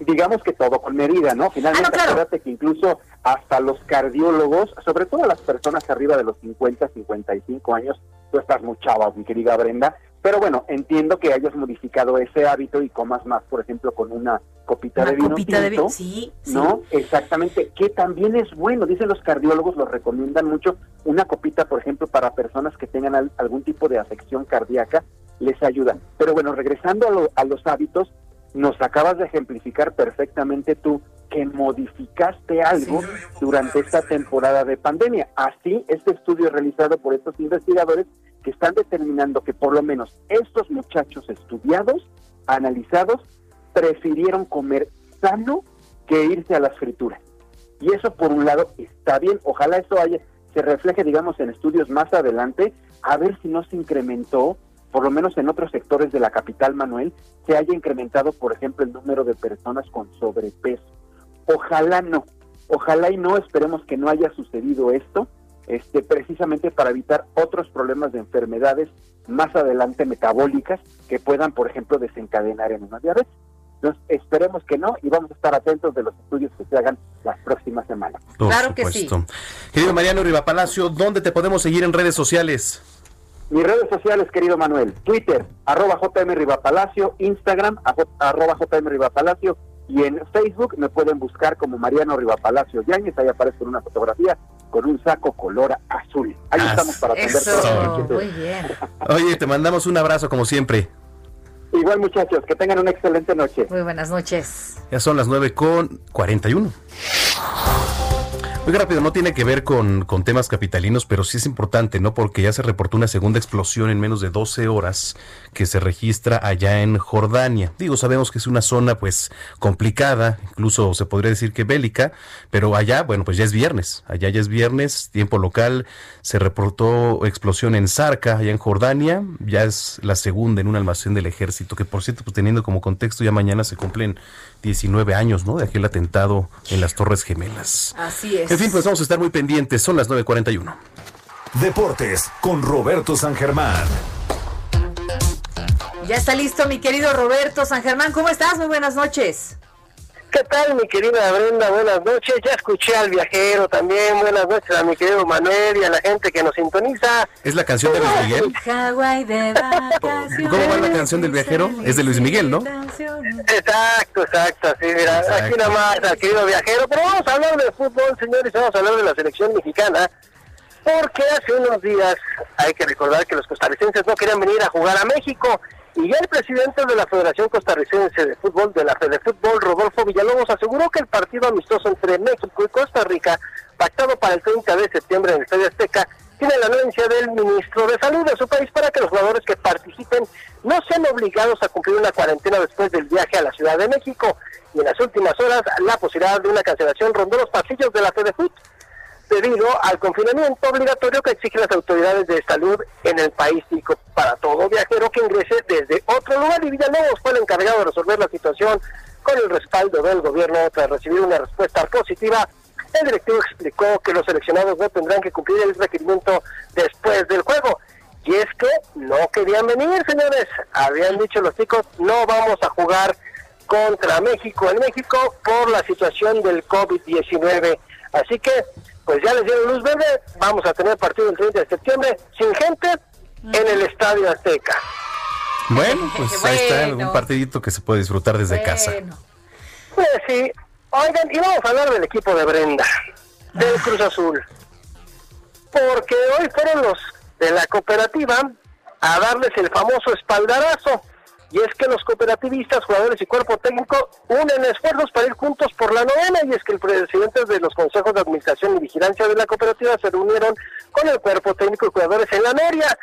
Digamos que todo con medida, ¿no? Finalmente, ah, acuérdate que incluso hasta los cardiólogos, sobre todo las personas arriba de los 50, 55 años, tú estás muy chava, mi querida Brenda, pero bueno, entiendo que hayas modificado ese hábito y comas más, por ejemplo, con una copita de vino copita de vino, sí, ¿no? Exactamente, que también es bueno, dicen los cardiólogos, lo recomiendan mucho, una copita, por ejemplo, para personas que tengan algún tipo de afección cardíaca, les ayuda. Pero bueno, regresando a, a los hábitos, nos acabas de ejemplificar perfectamente tú que modificaste algo durante esta temporada de pandemia. Así, este estudio realizado por estos investigadores que están determinando que por lo menos estos muchachos estudiados, analizados, prefirieron comer sano que irse a las frituras. Y eso por un lado está bien, ojalá eso haya, se refleje, digamos, en estudios más adelante, a ver si no se incrementó, por lo menos en otros sectores de la capital, Manuel, se haya incrementado, por ejemplo, el número de personas con sobrepeso. Ojalá no, ojalá y no, esperemos que no haya sucedido esto, este, precisamente para evitar otros problemas de enfermedades más adelante metabólicas que puedan, por ejemplo, desencadenar en una diabetes. Entonces, esperemos que no y vamos a estar atentos de los estudios que se hagan las próximas semanas. claro que sí. Querido Mariano Riva Palacio, ¿dónde te podemos seguir en redes sociales? Mis redes sociales, querido Manuel, Twitter, arroba JM Riva Palacio, Instagram, arroba JM Riva Palacio, y en Facebook me pueden buscar como Mariano Rivapalacio Yáñez, ahí aparece una fotografía con un saco color azul. Ahí estamos para atender Eso, muy bien. Oye, te mandamos un abrazo como siempre. Igual muchachos, que tengan una excelente noche. Muy buenas noches. Ya son las 9 con 41. Muy rápido, no tiene que ver con, con, temas capitalinos, pero sí es importante, ¿no? Porque ya se reportó una segunda explosión en menos de 12 horas que se registra allá en Jordania. Digo, sabemos que es una zona pues complicada, incluso se podría decir que bélica, pero allá, bueno, pues ya es viernes. Allá ya es viernes, tiempo local, se reportó explosión en Zarca, allá en Jordania, ya es la segunda en un almacén del ejército, que por cierto, pues teniendo como contexto, ya mañana se cumplen 19 años, ¿no? De aquel atentado en las Torres Gemelas. Así es. En fin, pues vamos a estar muy pendientes. Son las 9.41. Deportes con Roberto San Germán. Ya está listo mi querido Roberto San Germán. ¿Cómo estás? Muy buenas noches. ¿Qué tal, mi querida Brenda? Buenas noches. Ya escuché al viajero también. Buenas noches a mi querido Manuel y a la gente que nos sintoniza. ¿Es la canción de Luis Miguel? ¿Cómo va la canción del viajero? Es de Luis Miguel, ¿no? Exacto, exacto. Sí, mira, aquí nada más al querido viajero. Pero vamos a hablar de fútbol, señores. Vamos a hablar de la selección mexicana. Porque hace unos días hay que recordar que los costarricenses no querían venir a jugar a México y ya el presidente de la Federación Costarricense de Fútbol, de la Fútbol, Rodolfo Villalobos, aseguró que el partido amistoso entre México y Costa Rica, pactado para el 30 de septiembre en el Estadio Azteca, tiene la anuencia del ministro de Salud de su país para que los jugadores que participen no sean obligados a cumplir una cuarentena después del viaje a la Ciudad de México. Y en las últimas horas, la posibilidad de una cancelación rondó los pasillos de la Fede Fútbol. Debido al confinamiento obligatorio que exigen las autoridades de salud en el país y para todo viajero que ingrese desde otro lugar. Y Villalobos fue el encargado de resolver la situación con el respaldo del gobierno tras recibir una respuesta positiva. El directivo explicó que los seleccionados no tendrán que cumplir el requerimiento después del juego. Y es que no querían venir, señores. Habían dicho los chicos, no vamos a jugar contra México en México por la situación del COVID-19. Así que, pues ya les dieron luz verde, vamos a tener partido el 30 de septiembre sin gente en el Estadio Azteca. Bueno, pues ahí está un partidito que se puede disfrutar desde casa. Pues sí. Oigan, y vamos a hablar del equipo de Brenda, del Cruz Azul. Porque hoy fueron los de la cooperativa a darles el famoso espaldarazo y es que los cooperativistas, jugadores y cuerpo técnico unen esfuerzos para ir juntos por la novena y es que el presidente de los consejos de administración y vigilancia de la cooperativa se reunieron con el cuerpo técnico y jugadores en la Noria.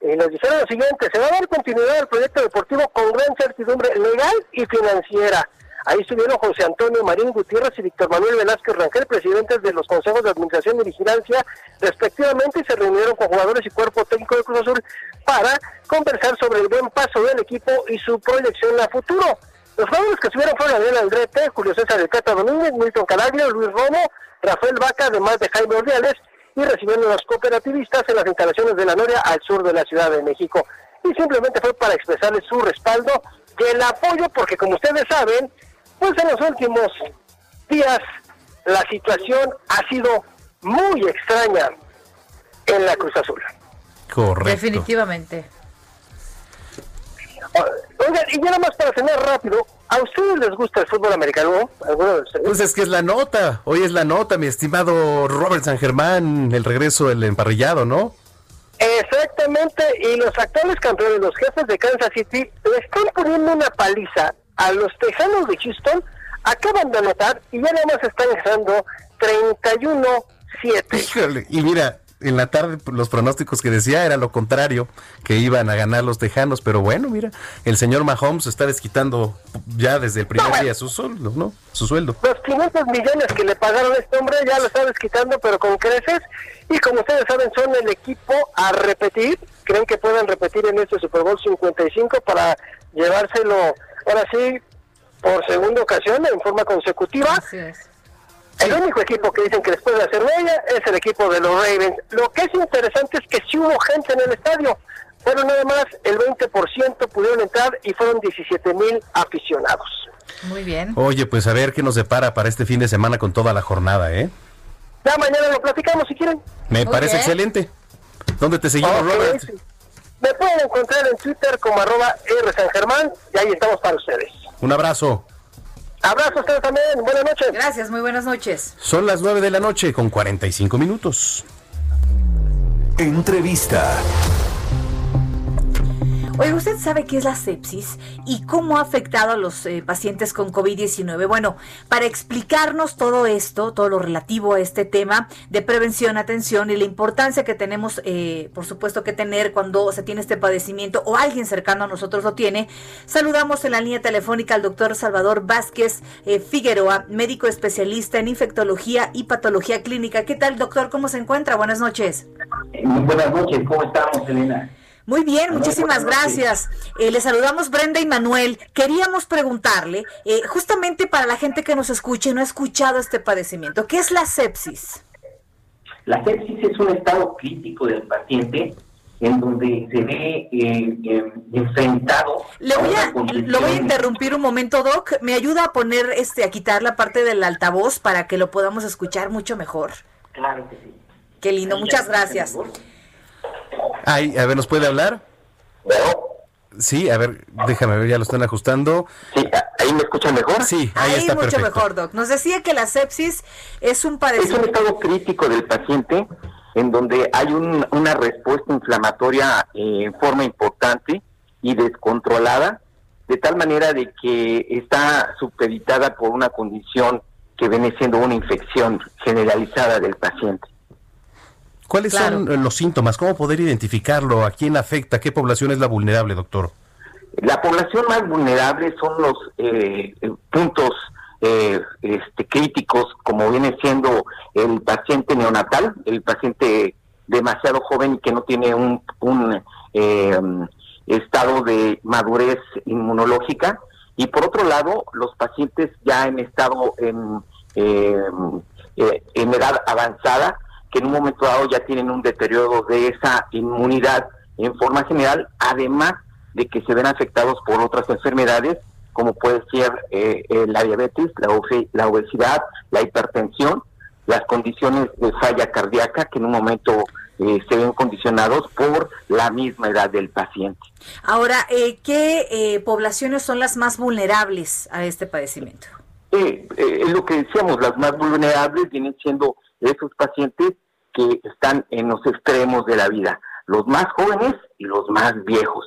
Y nos dijeron lo siguiente, se va a dar continuidad al proyecto deportivo con gran certidumbre legal y financiera. Ahí estuvieron José Antonio Marín Gutiérrez y Víctor Manuel Velázquez Rangel, presidentes de los consejos de administración y vigilancia, respectivamente, y se reunieron con jugadores y cuerpo técnico de Cruz Azul para conversar sobre el buen paso del equipo y su proyección a futuro. Los jugadores que estuvieron fueron Daniel Aldrete, Julio César de Cata Domínguez, Milton Calaglio, Luis Romo, Rafael Vaca, además de Jaime Ordiales, y recibiendo a los cooperativistas en las instalaciones de la Noria al sur de la Ciudad de México. Y simplemente fue para expresarles su respaldo y el apoyo, porque como ustedes saben, pues en los últimos días la situación ha sido muy extraña en la Cruz Azul. Correcto. Definitivamente. Oigan, y ya nada más para tener rápido, ¿a ustedes les gusta el fútbol americano? Pues es que es la nota, hoy es la nota, mi estimado Robert San Germán, el regreso del emparrillado, ¿no? Exactamente, y los actuales campeones, los jefes de Kansas City, le están poniendo una paliza a los Tejanos de Houston, acaban de anotar y ya nada más están dejando 31-7. y mira, en la tarde pues, los pronósticos que decía era lo contrario, que iban a ganar los Tejanos, pero bueno, mira, el señor Mahomes está desquitando ya desde el primer día su sueldo, ¿no? Su sueldo. Los 500 millones que le pagaron a este hombre ya lo está desquitando, pero con creces, y como ustedes saben, son el equipo a repetir, creen que pueden repetir en este Super Bowl 55 para llevárselo, ahora sí, por segunda ocasión en forma consecutiva. El único equipo que dicen que les puede hacer huella es el equipo de los Ravens. Lo que es interesante es que si hubo gente en el estadio, pero nada más el 20% pudieron entrar y fueron 17 mil aficionados. Muy bien. Oye, pues a ver qué nos depara para este fin de semana con toda la jornada, ¿eh? Ya mañana lo platicamos si quieren. Me parece excelente. ¿Dónde te seguimos, Robert? Me pueden encontrar en Twitter como arroba R San Germán y ahí estamos para ustedes. Un abrazo. Abrazo a ustedes también. Buenas noches. Gracias, muy buenas noches. Son las 9 de la noche con 45 minutos. Entrevista. Oye, ¿usted sabe qué es la sepsis y cómo ha afectado a los eh, pacientes con COVID-19? Bueno, para explicarnos todo esto, todo lo relativo a este tema de prevención, atención y la importancia que tenemos, eh, por supuesto, que tener cuando se tiene este padecimiento o alguien cercano a nosotros lo tiene, saludamos en la línea telefónica al doctor Salvador Vázquez eh, Figueroa, médico especialista en infectología y patología clínica. ¿Qué tal, doctor? ¿Cómo se encuentra? Buenas noches. Muy buenas noches, ¿cómo estamos, Elena? Muy bien, muchísimas gracias. Eh, le saludamos Brenda y Manuel. Queríamos preguntarle, eh, justamente para la gente que nos escuche y no ha escuchado este padecimiento, ¿qué es la sepsis? La sepsis es un estado crítico del paciente en donde se ve eh, enfrentado. Le voy a, lo voy a interrumpir un momento, Doc. ¿Me ayuda a poner, este, a quitar la parte del altavoz para que lo podamos escuchar mucho mejor? Claro que sí. Qué lindo, muchas gracias. Ay, a ver, ¿nos puede hablar? Sí, a ver, déjame ver, ya lo están ajustando. Sí, ¿ahí me escuchan mejor? Sí, ahí, está mucho perfecto. mejor, Doc. Nos decía que la sepsis es un padecimiento... Es un estado crítico del paciente en donde hay un, una respuesta inflamatoria eh, en forma importante y descontrolada, de tal manera de que está supeditada por una condición que viene siendo una infección generalizada del paciente. ¿Cuáles son los síntomas? ¿Cómo poder identificarlo? ¿A quién afecta? ¿Qué población es la vulnerable, doctor? La población más vulnerable son los eh, puntos eh, este, críticos, como viene siendo el paciente neonatal, el paciente demasiado joven y que no tiene un, un eh, estado de madurez inmunológica, y por otro lado, los pacientes ya en estado en, em, eh, en edad avanzada, que en un momento dado ya tienen un deterioro de esa inmunidad en forma general, además de que se ven afectados por otras enfermedades, como puede ser eh, eh, la diabetes, la, la obesidad, la hipertensión, las condiciones de falla cardíaca, que en un momento eh, se ven condicionados por la misma edad del paciente. Ahora, eh, ¿qué eh, poblaciones son las más vulnerables a este padecimiento? es lo que decíamos, las más vulnerables vienen siendo esos pacientes que están en los extremos de la vida, los más jóvenes y los más viejos.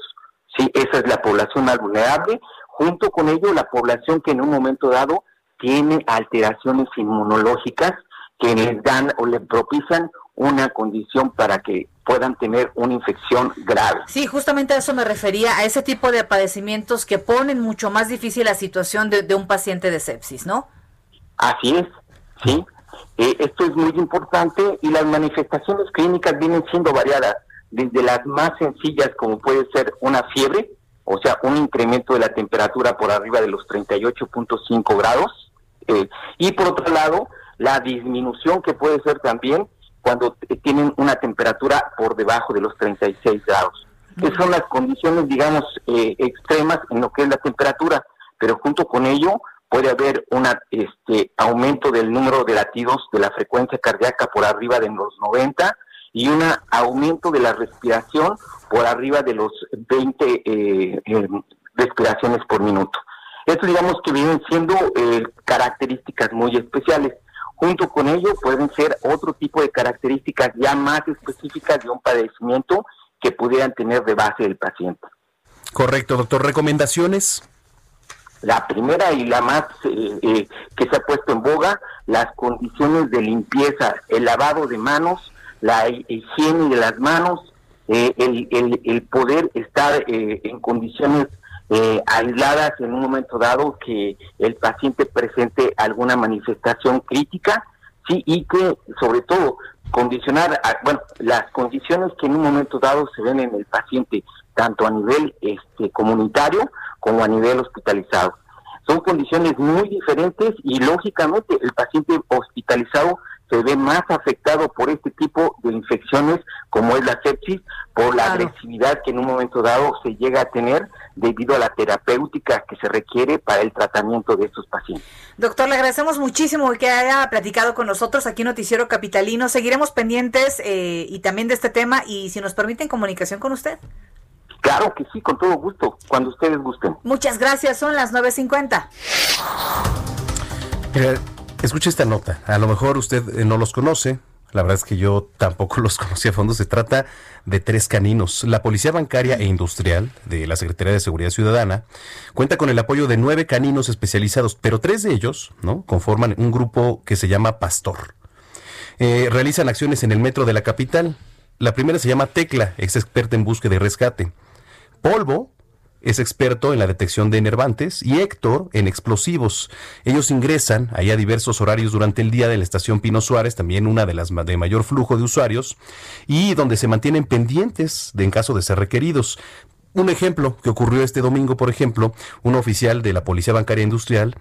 Sí, esa es la población más vulnerable. Junto con ello, la población que en un momento dado tiene alteraciones inmunológicas que les dan o le propician una condición para que puedan tener una infección grave. Sí, justamente a eso me refería, a ese tipo de padecimientos que ponen mucho más difícil la situación de, un paciente de sepsis, ¿no? Así es, sí. Eh, esto es muy importante y las manifestaciones clínicas vienen siendo variadas, desde las más sencillas como puede ser una fiebre, o sea, un incremento de la temperatura por arriba de los 38.5 grados, eh, y por otro lado, la disminución que puede ser también cuando tienen una temperatura por debajo de los 36 grados. Que son las condiciones, digamos, eh, extremas en lo que es la temperatura, pero junto con ello puede haber un este, aumento del número de latidos de la frecuencia cardíaca por arriba de los 90 y un aumento de la respiración por arriba de los 20 eh, eh, respiraciones por minuto. Esto digamos que vienen siendo características muy especiales. Junto con ello pueden ser otro tipo de características ya más específicas de un padecimiento que pudieran tener de base el paciente. Correcto, doctor. ¿Recomendaciones? La primera y la más eh, eh, que se ha puesto en boga, las condiciones de limpieza, el lavado de manos, la higiene de las manos, eh, el, poder estar en condiciones eh, aisladas en un momento dado que el paciente presente alguna manifestación crítica, sí, y que sobre todo condicionar, bueno, las condiciones que en un momento dado se ven en el paciente, tanto a nivel este, comunitario como a nivel hospitalizado. Son condiciones muy diferentes y lógicamente el paciente hospitalizado se ve más afectado por este tipo de infecciones como es la sepsis, por la agresividad que en un momento dado se llega a tener debido a la terapéutica que se requiere para el tratamiento de estos pacientes. Doctor, le agradecemos muchísimo que haya platicado con nosotros aquí en Noticiero Capitalino. Seguiremos pendientes eh, y también de este tema y si nos permiten comunicación con usted. Claro que sí, con todo gusto, cuando ustedes gusten. Muchas gracias, son las 9.50. Escuche esta nota. A lo mejor usted eh, no los conoce. La verdad es que yo tampoco los conocí a fondo. Se trata de tres caninos. La Policía Bancaria e Industrial de la Secretaría de Seguridad Ciudadana cuenta con el apoyo de nueve caninos especializados, pero tres de ellos ¿no? conforman un grupo que se llama Pastor. Eh, realizan acciones en el metro de la capital. La primera se llama Tecla, ex experta en búsqueda y rescate. Polvo, es experto en la detección de enervantes y Héctor en explosivos. Ellos ingresan ahí a diversos horarios durante el día de la estación Pino Suárez, también una de las de mayor flujo de usuarios, y donde se mantienen pendientes en caso de ser requeridos. Un ejemplo que ocurrió este domingo, por ejemplo, un oficial de la Policía Bancaria Industrial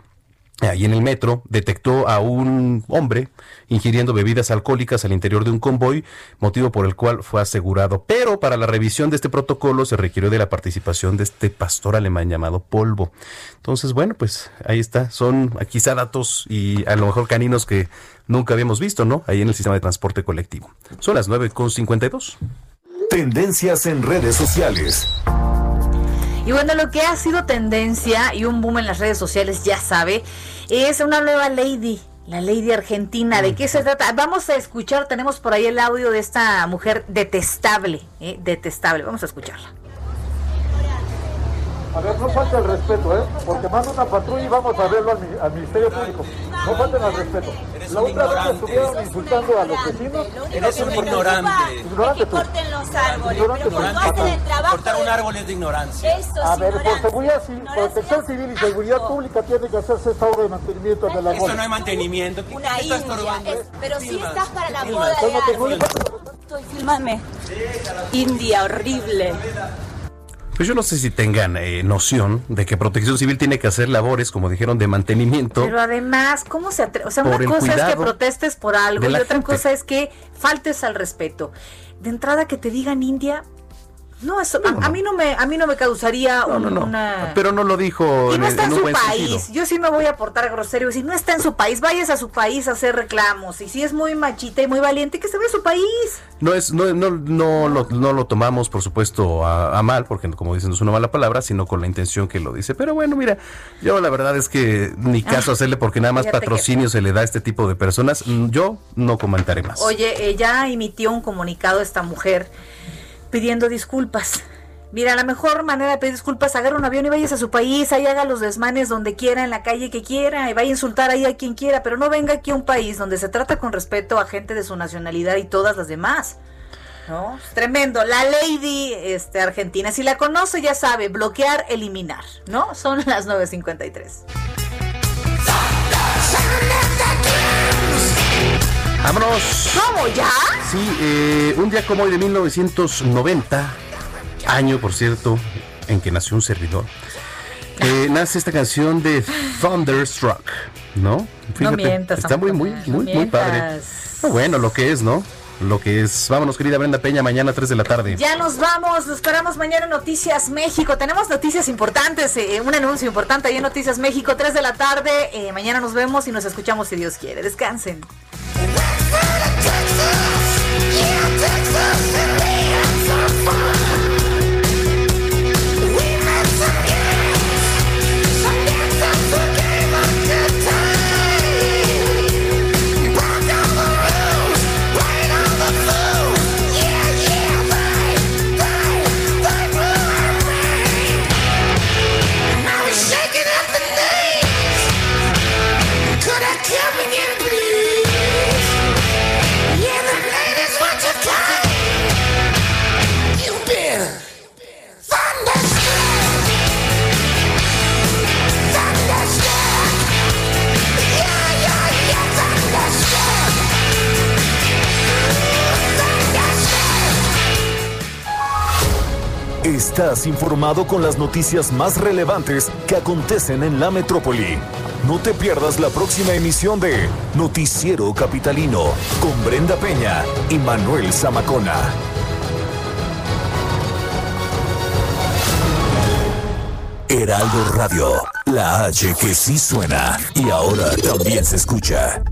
ahí en el metro, detectó a un hombre ingiriendo bebidas alcohólicas al interior de un convoy, motivo por el cual fue asegurado. Pero para la revisión de este protocolo se requirió de la participación de este pastor alemán llamado Polvo. Entonces, bueno, pues ahí está. Son quizá datos y a lo mejor caninos que nunca habíamos visto, ¿no? Ahí en el sistema de transporte colectivo. Son las 9.52. Tendencias en redes sociales. Y bueno, lo que ha sido tendencia y un boom en las redes sociales, ya sabe, es una nueva lady. La lady argentina, ¿de qué se trata? Vamos a escuchar, tenemos por ahí el audio de esta mujer detestable, ¿eh? detestable. Vamos a escucharla. A ver, no falta el respeto, ¿eh? Porque manda una patrulla y vamos a verlo al, Ministerio Público. No falten al respeto. La otra vez estuvieron insultando a los vecinos. Eres un ignorante. Ignorante que corten los árboles. Ignorante pero cuando hacen el trabajo... Cortar un árbol es de ignorancia. a ver, por seguridad, protección civil y seguridad pública tiene que hacerse esta obra de mantenimiento del árbol. Esto no hay mantenimiento. Una india. pero sí estás para la boda de. Estoy, filmame. India, horrible. Pues yo no sé si tengan eh, noción de que Protección Civil tiene que hacer labores, como dijeron, de mantenimiento. Pero además, ¿cómo se atreve? O sea, una cosa es que protestes por algo y otra cosa es que faltes al respeto. De entrada que te digan India, no, eso, a, mí no me, a mí no me causaría una. Pero no lo dijo. Y no está en, su país. Yo sí me voy a portar grosero. Si no está en su país, vayas a su país a hacer reclamos. Y si es muy machita y muy valiente, que se vea a su país. No es, no, no, no, lo, no lo tomamos, por supuesto, a, mal, porque como dicen, no es una mala palabra, sino con la intención que lo dice. Pero bueno, mira, yo la verdad es que ni ah, caso hacerle, porque nada más patrocinio se le da a este tipo de personas. Yo no comentaré más. Oye, ella emitió un comunicado esta mujer pidiendo disculpas. Mira, la mejor manera de pedir disculpas es agarrar un avión y vayas a su país, ahí haga los desmanes donde quiera, en la calle que quiera, y vaya a insultar ahí a quien quiera, pero no venga aquí a un país donde se trata con respeto a gente de su nacionalidad y todas las demás. ¿No? Tremendo. La Lady este, Argentina, si la conoce ya sabe, bloquear, eliminar, ¿no? Son las 9.53. Vámonos. ¿Cómo ya? Sí, eh, un día como hoy de 1990, año por cierto, en que nació un servidor, eh, nace esta canción de Thunderstruck, ¿no? Fíjate, está muy, muy, muy, muy padre. bueno, lo que es, ¿no? lo que es. Vámonos, querida Brenda Peña, mañana 3 de la tarde. Ya nos vamos, nos esperamos mañana Noticias México. Tenemos noticias importantes, eh, un anuncio importante ahí en Noticias México, 3 de la tarde. Eh, mañana nos vemos y nos escuchamos si Dios quiere. Descansen. Texas City. Estás informado con las noticias más relevantes que acontecen en la metrópoli. No te pierdas la próxima emisión de Noticiero Capitalino con Brenda Peña y Manuel Zamacona. Heraldo Radio, la H que sí suena y ahora también se escucha.